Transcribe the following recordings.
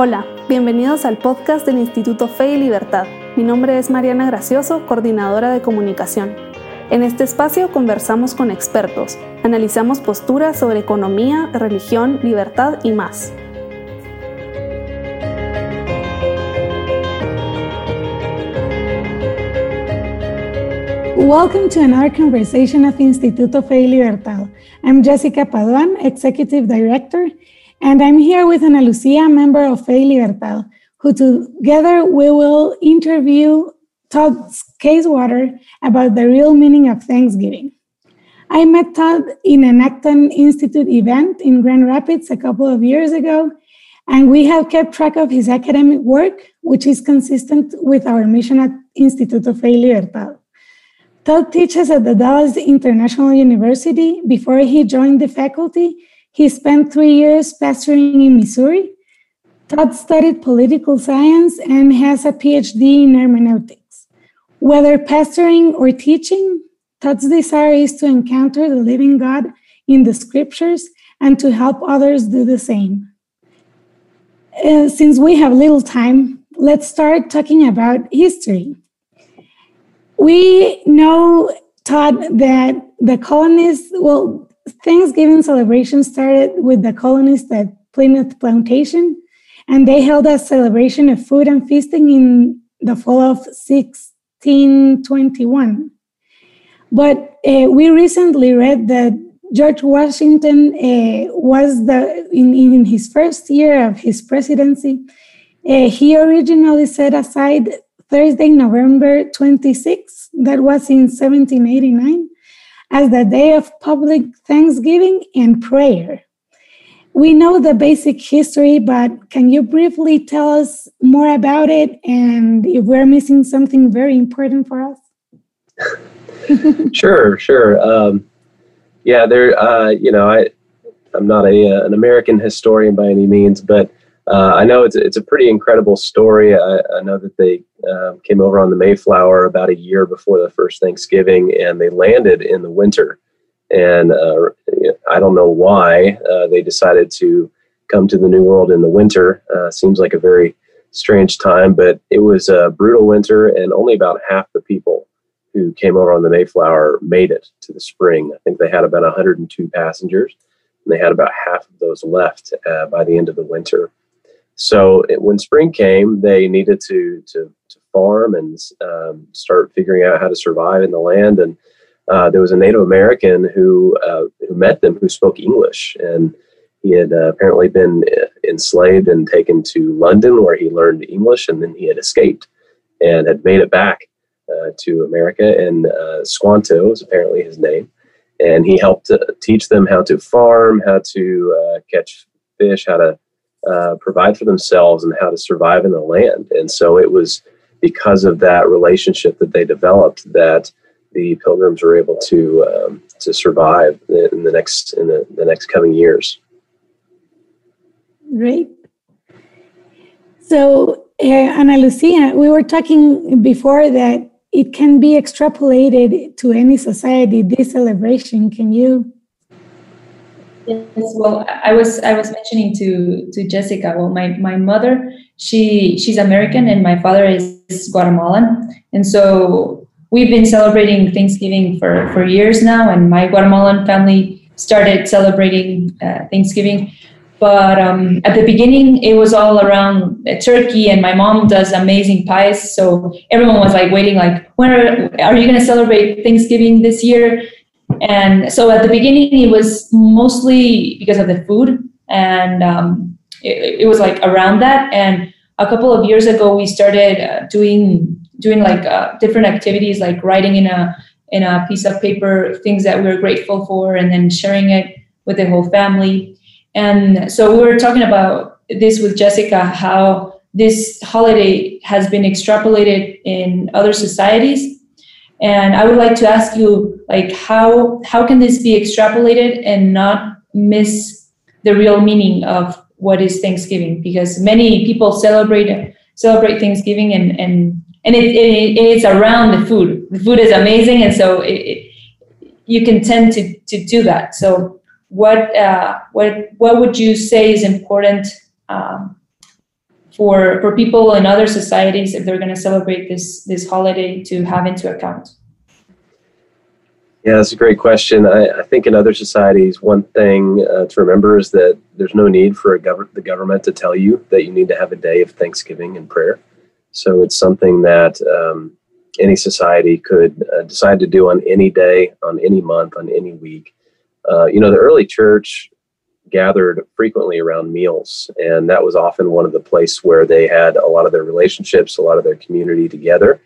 Hola, bienvenidos al podcast del Instituto Fe y Libertad. Mi nombre es Mariana Gracioso, coordinadora de comunicación. En este espacio conversamos con expertos, analizamos posturas sobre economía, religión, libertad y más. Welcome to another conversation of Instituto Fe y Libertad. I'm Jessica Paduan, Executive Director, And I'm here with Ana Lucia, member of Fe Libertad, who together we will interview Todd Scacewater about the real meaning of Thanksgiving. I met Todd in an Acton Institute event in Grand Rapids a couple of years ago, and we have kept track of his academic work, which is consistent with our mission at Instituto Fe Libertad. Todd teaches at the Dallas International University. Before he joined the faculty, he spent three years pastoring in Missouri. Todd studied political science and has a PhD in hermeneutics. Whether pastoring or teaching, Todd's desire is to encounter the living God in the scriptures and to help others do the same. Uh, since we have little time, let's start talking about history. We know, Todd, that the colonists, well, Thanksgiving celebration started with the colonists at Plymouth Plantation, and they held a celebration of food and feasting in the fall of 1621. But uh, we recently read that George Washington uh, was the in, in his first year of his presidency. Uh, he originally set aside Thursday, November 26, that was in 1789, as the day of public thanksgiving and prayer. We know the basic history, but can you briefly tell us more about it and if we're missing something very important for us? sure, sure. Um, yeah, there. Uh, you know, I I'm not a uh, an American historian by any means, but uh, I know it's it's a pretty incredible story. I, I know that they um, came over on the Mayflower about a year before the first Thanksgiving, and they landed in the winter. And uh, I don't know why uh, they decided to come to the New World in the winter. Uh, seems like a very strange time, but it was a brutal winter, and only about half the people who came over on the Mayflower made it to the spring. I think they had about 102 passengers, and they had about half of those left uh, by the end of the winter. So it, when spring came, they needed to to, to farm and um, start figuring out how to survive in the land. And uh, there was a Native American who uh, who met them who spoke English, and he had uh, apparently been uh, enslaved and taken to London, where he learned English, and then he had escaped and had made it back uh, to America. And uh, Squanto is apparently his name, and he helped teach them how to farm, how to catch fish, how to uh, provide for themselves and how to survive in the land. And so it was because of that relationship that they developed that the pilgrims were able to um, to survive in the next in the, the next coming years. Great. So, uh, Ana Lucia, we were talking before that it can be extrapolated to any society. This celebration, can you Yes, well, I was I was mentioning to to Jessica. Well, my my mother she she's American and my father is Guatemalan, and so we've been celebrating Thanksgiving for for years now. And my Guatemalan family started celebrating uh, Thanksgiving, but um, at the beginning it was all around turkey, and my mom does amazing pies. So everyone was like waiting, like, when are, are you going to celebrate Thanksgiving this year? And so at the beginning, it was mostly because of the food, and um, it, it, was like around that. And a couple of years ago, we started uh, doing doing like uh, different activities, like writing in a in a piece of paper things that we were grateful for, and then sharing it with the whole family. And so we were talking about this with Jessica, how this holiday has been extrapolated in other societies and I would like to ask you, like, how how can this be extrapolated and not miss the real meaning of what is Thanksgiving? Because many people celebrate celebrate Thanksgiving and and and it, it, it's around the food. The food is amazing, and so it, it, you can tend to to do that. So what uh, what what would you say is important um, for for people in other societies if they're going to celebrate this this holiday to have into account? Yeah, that's a great question. I, I think in other societies, one thing uh, to remember is that there's no need for gov- the government to tell you that you need to have a day of Thanksgiving and prayer. So it's something that um, any society could uh, decide to do on any day, on any month, on any week. Uh, you know, the early church gathered frequently around meals, and that was often one of the places where they had a lot of their relationships, a lot of their community together.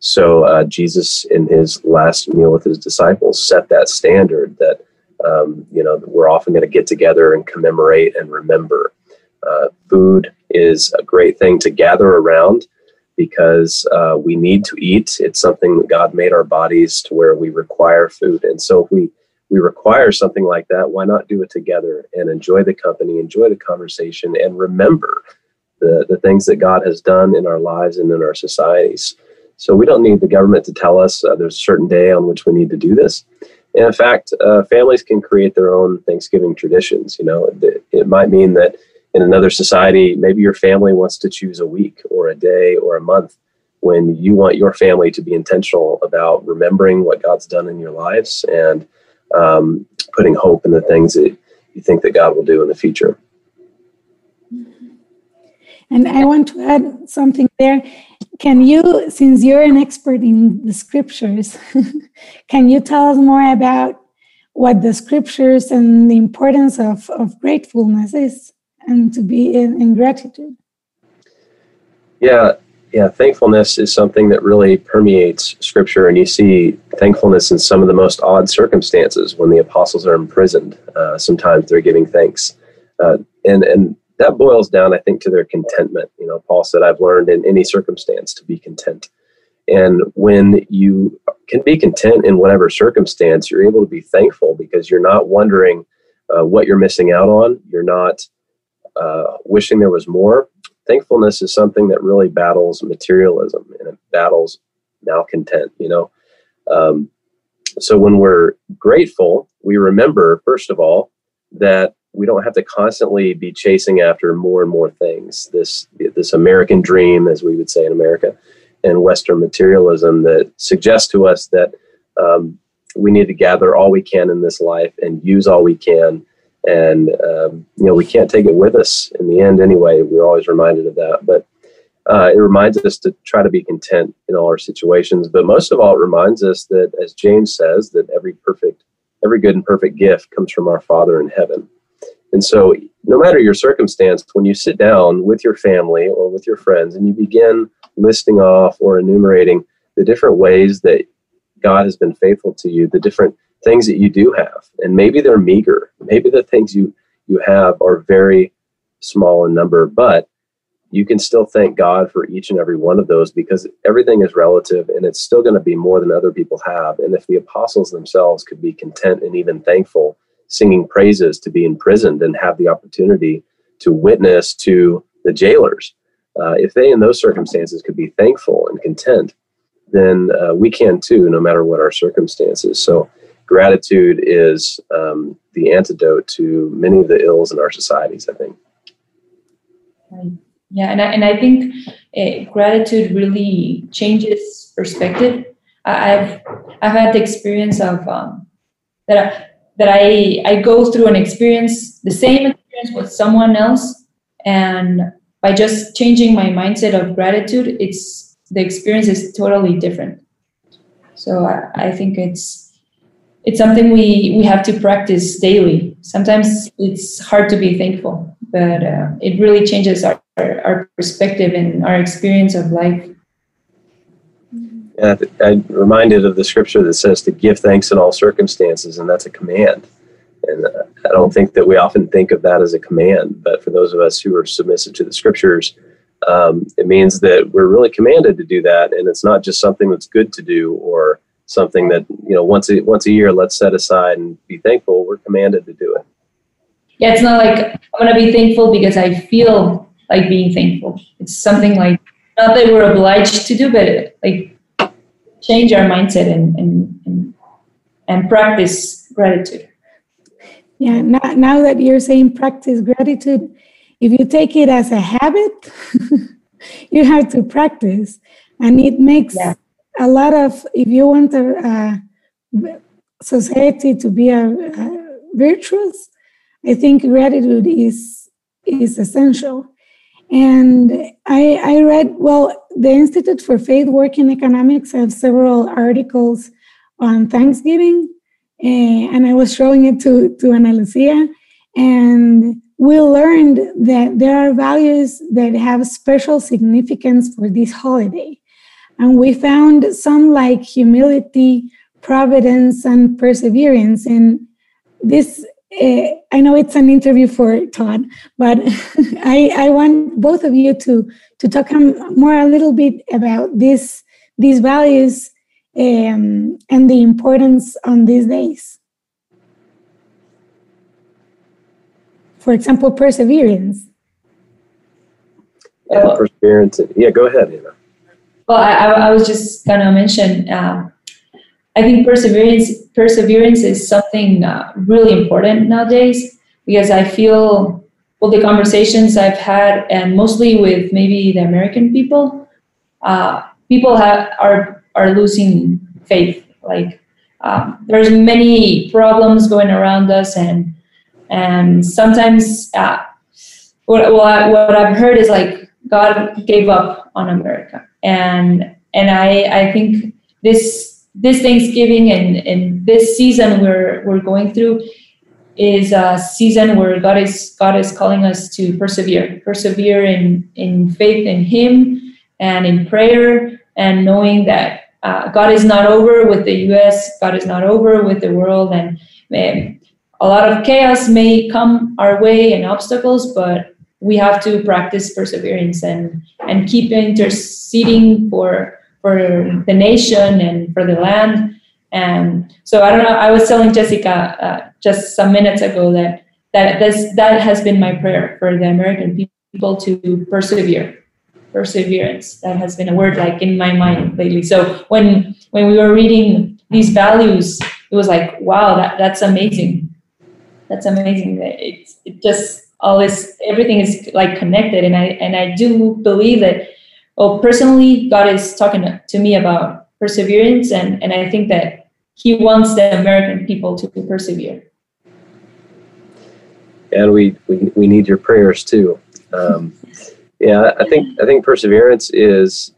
So uh, Jesus, in his last meal with his disciples, set that standard that um, you know we're often going to get together and commemorate and remember. Uh, food is a great thing to gather around because uh, we need to eat. It's something that God made our bodies to where we require food, and so if we we require something like that, why not do it together and enjoy the company, enjoy the conversation, and remember the, the things that God has done in our lives and in our societies? So we don't need the government to tell us uh, there's a certain day on which we need to do this. And in fact, uh, families can create their own Thanksgiving traditions. You know, it, it might mean that in another society, maybe your family wants to choose a week or a day or a month when you want your family to be intentional about remembering what God's done in your lives and um, putting hope in the things that you think that God will do in the future. And I want to add something there. Can you, since you're an expert in the scriptures, can you tell us more about what the scriptures and the importance of, of gratefulness is and to be in, in gratitude? Yeah, yeah, thankfulness is something that really permeates Scripture, and you see thankfulness in some of the most odd circumstances. When the apostles are imprisoned, uh, sometimes they're giving thanks, uh, and and that boils down, I think, to their contentment. You know, Paul said, "I've learned in any circumstance to be content." And when you can be content in whatever circumstance, you're able to be thankful because you're not wondering uh, what you're missing out on. You're not uh, wishing there was more thankfulness is something that really battles materialism and it battles malcontent you know? Um, so when we're grateful we remember first of all that we don't have to constantly be chasing after more and more things. This this american dream as we would say in america and western materialism that suggests to us that um, we need to gather all we can in this life and use all we can and um, you know we can't take it with us in the end anyway. We're always reminded of that. But uh, it reminds us to try to be content in all our situations. But most of all it reminds us that as james says that every perfect every good and perfect gift comes from our father in heaven. And so no matter your circumstance when you sit down with your family or with your friends and you begin listing off or enumerating the different ways that god has been faithful to you the different things that you do have. And maybe they're meager. Maybe the things you you have are very small in number but you can still thank god for each and every one of those because everything is relative and it's still going to be more than other people have. And if the apostles themselves could be content and even thankful singing praises to be imprisoned and have the opportunity to witness to the jailers uh, if they in those circumstances could be thankful and content then uh, we can too no matter what our circumstances. So gratitude is um, the antidote to many of the ills in our societies, I think. Yeah, and I, and I think uh, gratitude really changes perspective. I've I've had the experience of um, that I, that I I go through an experience, the same experience with someone else, and by just changing my mindset of gratitude, it's the experience is totally different. So I, I think it's it's something we we have to practice daily. Sometimes it's hard to be thankful, but uh, it really changes our, our, our perspective and our experience of life. Yeah, I'm reminded of the scripture that says to give thanks in all circumstances, and that's a command. And uh, I don't think that we often think of that as a command, but for those of us who are submissive to the scriptures, um, it means that we're really commanded to do that, and it's not just something that's good to do or something that you know once a once a year let's set aside and be thankful we're commanded to do it yeah it's not like i'm going to be thankful because i feel like being thankful it's something like not that we're obliged to do but like change our mindset and and and, and practice gratitude yeah now, now that you're saying practice gratitude if you take it as a habit, you have to practice. And it makes yeah. A lot of, if you want a, society to be a, a virtuous, I think gratitude is is essential. And I, I read, well, the Institute for Faith Work and Economics have several articles on Thanksgiving. Uh, and I was showing it to, to Ana Lucia. And we learned that there are values that have special significance for this holiday. And we found some like humility, providence, and perseverance. And this uh, I know it's an interview for Todd, but I, I want both of you to to talk more a little bit about this these values um, and the importance on these days. For example, perseverance. Yeah, perseverance. Yeah, go ahead, Anna. Well, I, I was just going to mention. Uh, I think perseverance perseverance is something uh, really important nowadays because I feel well the conversations I've had and mostly with maybe the American people, uh, people have, are are losing faith. Like um, there's many problems going around us and and sometimes uh, what what, I, what I've heard is like God gave up on America and and I I think this this Thanksgiving and, and this season we're we're going through is a season where God is God is calling us to persevere, persevere in in faith in Him and in prayer, and knowing that uh, God is not over with the U.S., God is not over with the world, and um, a lot of chaos may come our way and obstacles, but we have to practice perseverance and and keep interceding for for the nation and for the land. And so I don't know. I was telling Jessica uh, just some minutes ago that that this that has been my prayer for the American people to persevere. Perseverance. That has been a word like in my mind lately. So when when we were reading these values, it was like, wow, that, that's amazing. That's amazing. It's it just all this everything is like connected. And I and I do believe that well, personally, God is talking to me about perseverance, and, and I think that He wants the American people to persevere. And we, we, we need your prayers too. Um, yeah, I think I think perseverance is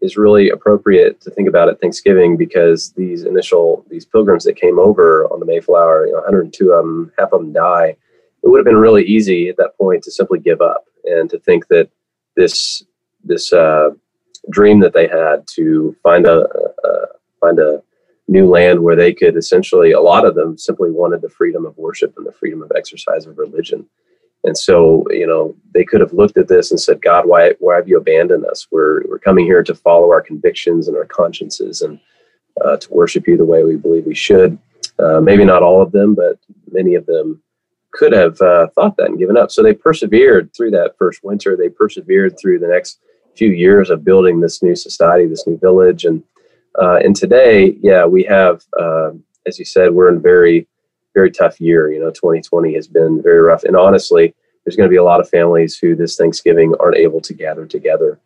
is really appropriate to think about at Thanksgiving because these initial these pilgrims that came over on the Mayflower, you know, 102 of them, half of them die. It would have been really easy at that point to simply give up and to think that this this uh, dream that they had to find a, find a new land where they could essentially a lot of them simply wanted the freedom of worship and the freedom of exercise of religion. And so you know they could have looked at this and said god why why have you abandoned us? We're we're coming here to follow our convictions and our consciences and uh, to worship you the way we believe we should. Uh, maybe not all of them but many of them could have uh, thought that and given up. So they persevered through that first winter. They persevered through the next few years of building this new society, this new village, and uh, and today, yeah, we have, uh, as you said, we're in a very very tough year. You know, 2020 has been very rough, and honestly, there's going to be a lot of families who this Thanksgiving aren't able to gather together.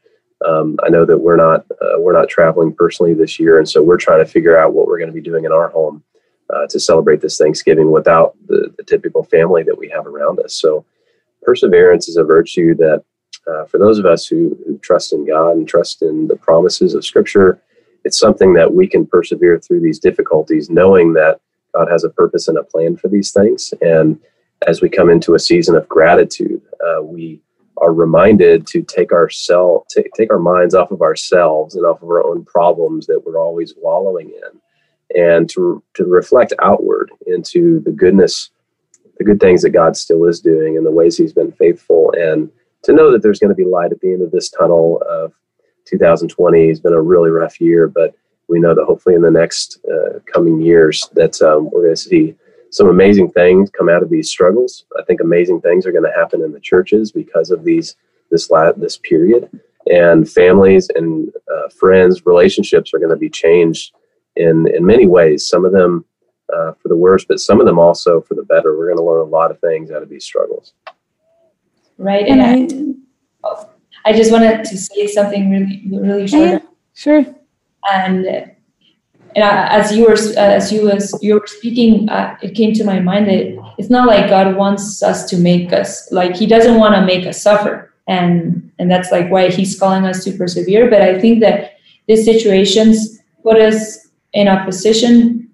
Um, I know that we're not uh, we're not traveling personally this year, and so we're trying to figure out what we're going to be doing in our home uh, to celebrate this Thanksgiving without the, the typical family that we have around us. So, perseverance is a virtue that uh, for those of us who, who, trust in God and trust in the promises of Scripture, it's something that we can persevere through these difficulties, knowing that God has a purpose and a plan for these things. And as we come into a season of gratitude, uh, we are reminded to take our self, take, take our minds off of ourselves and off of our own problems that we're always wallowing in, and to to reflect outward into the goodness, the good things that God still is doing, and the ways He's been faithful and to know that there's going to be light at the end of this tunnel of 2020 has been a really rough year, but we know that hopefully in the next uh, coming years that um, we're going to see some amazing things come out of these struggles. I think amazing things are going to happen in the churches because of these this la- this period, and families and uh, friends relationships are going to be changed in in many ways. Some of them uh, for the worse, but some of them also for the better. We're going to learn a lot of things out of these struggles. right? And, and I, I just wanted to say something really, really short. Yeah, sure. And and as you were as you was you were speaking, uh, it came to my mind that it's not like God wants us to make us like He doesn't want to make us suffer, and and that's like why He's calling us to persevere. But I think that these situations put us in a position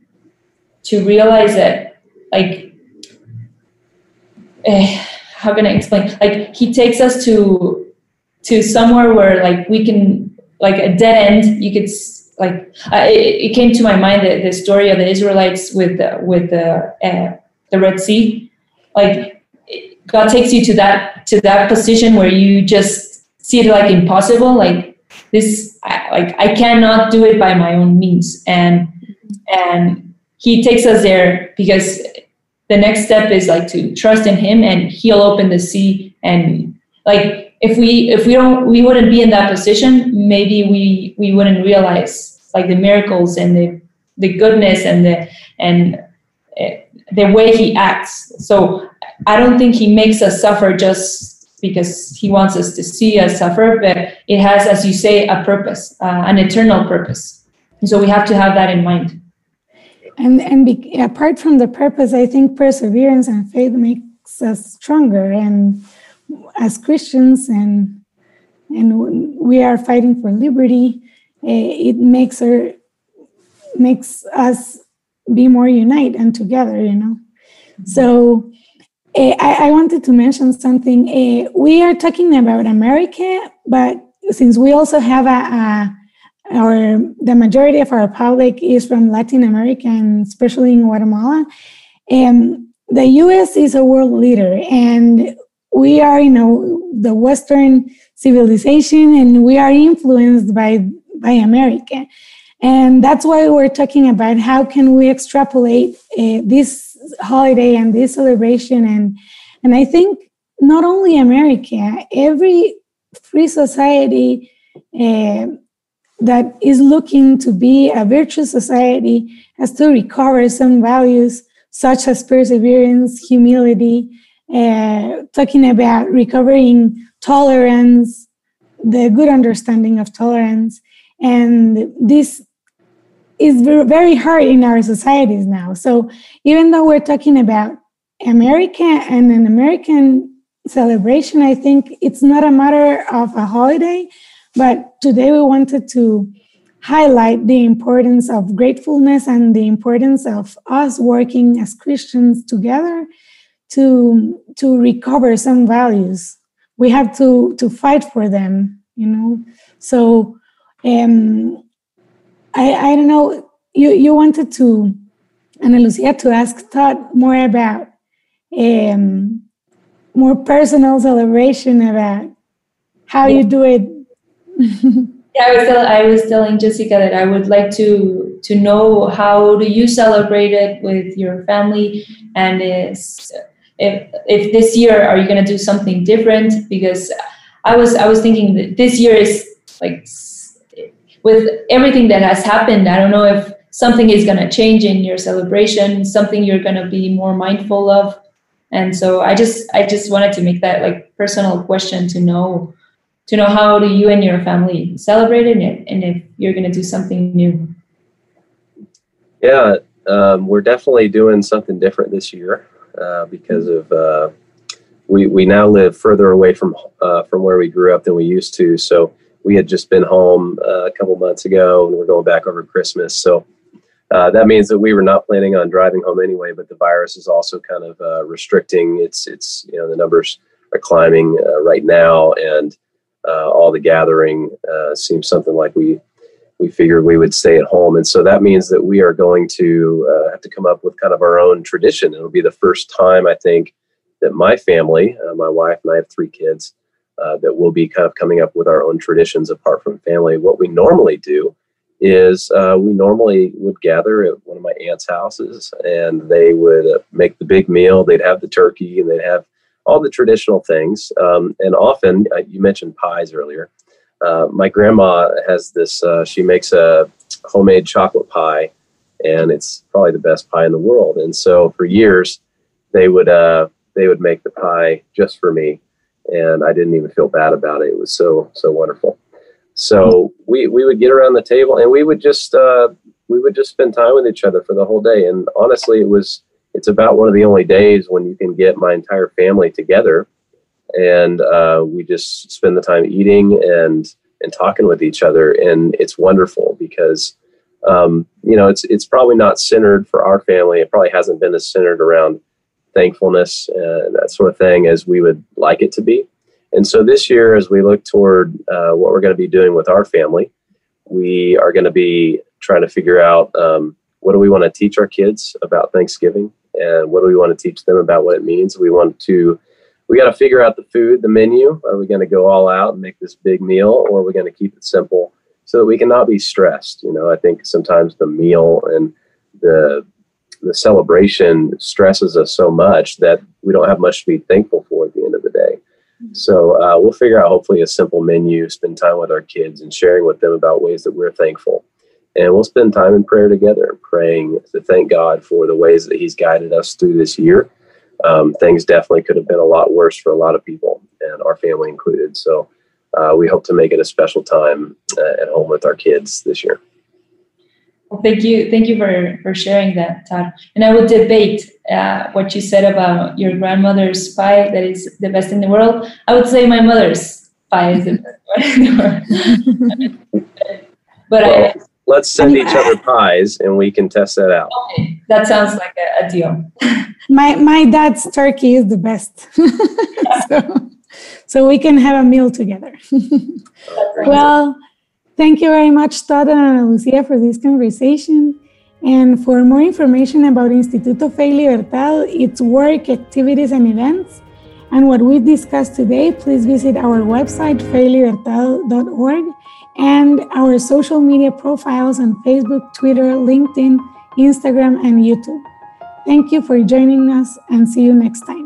to realize that like. Eh, how can I explain? Like he takes us to to somewhere where like we can like a dead end. You could like it, it, came to my mind the, the story of the Israelites with the, with the uh, the Red Sea. Like God takes you to that to that position where you just see it like impossible. Like this, I, like I cannot do it by my own means, and and He takes us there because the next step is like to trust in him and he'll open the sea and like if we if we don't we wouldn't be in that position maybe we we wouldn't realize like the miracles and the the goodness and the and uh, the way he acts. So i don't think he makes us suffer just because he wants us to see us suffer but it has as you say a purpose uh, an eternal purpose. And so we have to have that in mind. And and be, apart from the purpose i think perseverance and faith makes us stronger and as christians and and we are fighting for liberty eh, it makes her makes us be more unite and together you know? So uh, I, I, wanted to mention something uh, we are talking about america but since we also have a, a our the majority of our public is from Latin America and especially in Guatemala. And the U.S. is a world leader, and we are, you know, the Western civilization, and we are influenced by by America, and that's why we're talking about how can we extrapolate uh, this holiday and this celebration, and and I think not only America, every free society. Uh, that is looking to be a virtuous society has to recover some values such as perseverance, humility, uh, talking about recovering tolerance, the good understanding of tolerance. And this is very hard in our societies now. So even though we're talking about America and an American celebration, I think it's not a matter of a holiday, but today we wanted to highlight the importance of gratefulness and the importance of us working as Christians together to to recover some values. We have to to fight for them, you know. So um I I don't know, you you wanted to Ana Lucia to ask Todd more about um more personal celebration about how you do it. Yeah, I was, tell, I was telling Jessica that I would like to to know how do you celebrate it with your family, and is if if this year are you going to do something different? Because I was I was thinking that this year is like with everything that has happened. I don't know if something is going to change in your celebration, something you're going to be more mindful of, and so I just I just wanted to make that like personal question to know to know how do you and your family celebrate it and if you're going to do something new? Yeah um, we're definitely doing something different this year uh, because of uh, we, we now live further away from uh, from where we grew up than we used to. So we had just been home uh, a couple months ago and we're going back over christmas. So uh, that means that we were not planning on driving home anyway but the virus is also kind of uh, restricting it's it's you know the numbers are climbing right now. And uh, all the gathering uh, seems something like we we figured we would stay at home, and so that means that we are going to uh, have to come up with kind of our own tradition. It'll be the first time I think that my family, uh, my wife and I have three kids, uh, that we'll be kind of coming up with our own traditions apart from family. What we normally do is uh, we normally would gather at one of my aunt's houses, and they would make the big meal. They'd have the turkey, and they'd have all the traditional things. Um, and often, uh, you mentioned pies earlier. Uh, my grandma has this, uh, she makes a homemade chocolate pie, and it's probably the best pie in the world. And so for years, they would, uh, they would make the pie just for me. And I didn't even feel bad about it. It was so so wonderful. So we we would get around the table and we would just uh, we would just spend time with each other for the whole day. And honestly, it was it's about one of the only days when you can get my entire family together, and uh, we just spend the time eating and and talking with each other, and it's wonderful because. Um, you know, it's it's probably not centered for our family. It probably hasn't been as centered around thankfulness and that sort of thing as we would like it to be. And so this year, as we look toward uh, what we're going to be doing with our family, we are going to be trying to figure out um, what do we want to teach our kids about Thanksgiving and what do we want to teach them about what it means. We want to, we got to figure out the food, the menu. Are we going to go all out and make this big meal or are we going to keep it simple so that we can not be stressed? You know, I think sometimes the meal and the the celebration stresses us so much that we don't have much to be thankful for at the end of the day. So uh, we'll figure out hopefully a simple menu, spend time with our kids and sharing with them about ways that we're thankful. And we'll spend time in prayer together, praying to thank God for the ways that He's guided us through this year. Um, things definitely could have been a lot worse for a lot of people, and our family included. So uh, we hope to make it a special time uh, at home with our kids this year. Well, thank you, thank you for for sharing that, Todd. And I would debate uh, what you said about your grandmother's pie that is the best in the world. I would say my mother's pie is the best in the world. but well, I, let's send each other pies and we can test that out. Okay, that sounds like a, a deal. my my dad's turkey is the best. so, so we can have a meal together. well Thank you very much, Todd and Ana Lucia, for this conversation. And for more information about Instituto Fe Libertad, its work, activities, and events, and what we discussed today, please visit our website, feylibertad.org, and our social media profiles on Facebook, Twitter, LinkedIn, Instagram, and YouTube. Thank you for joining us, and see you next time.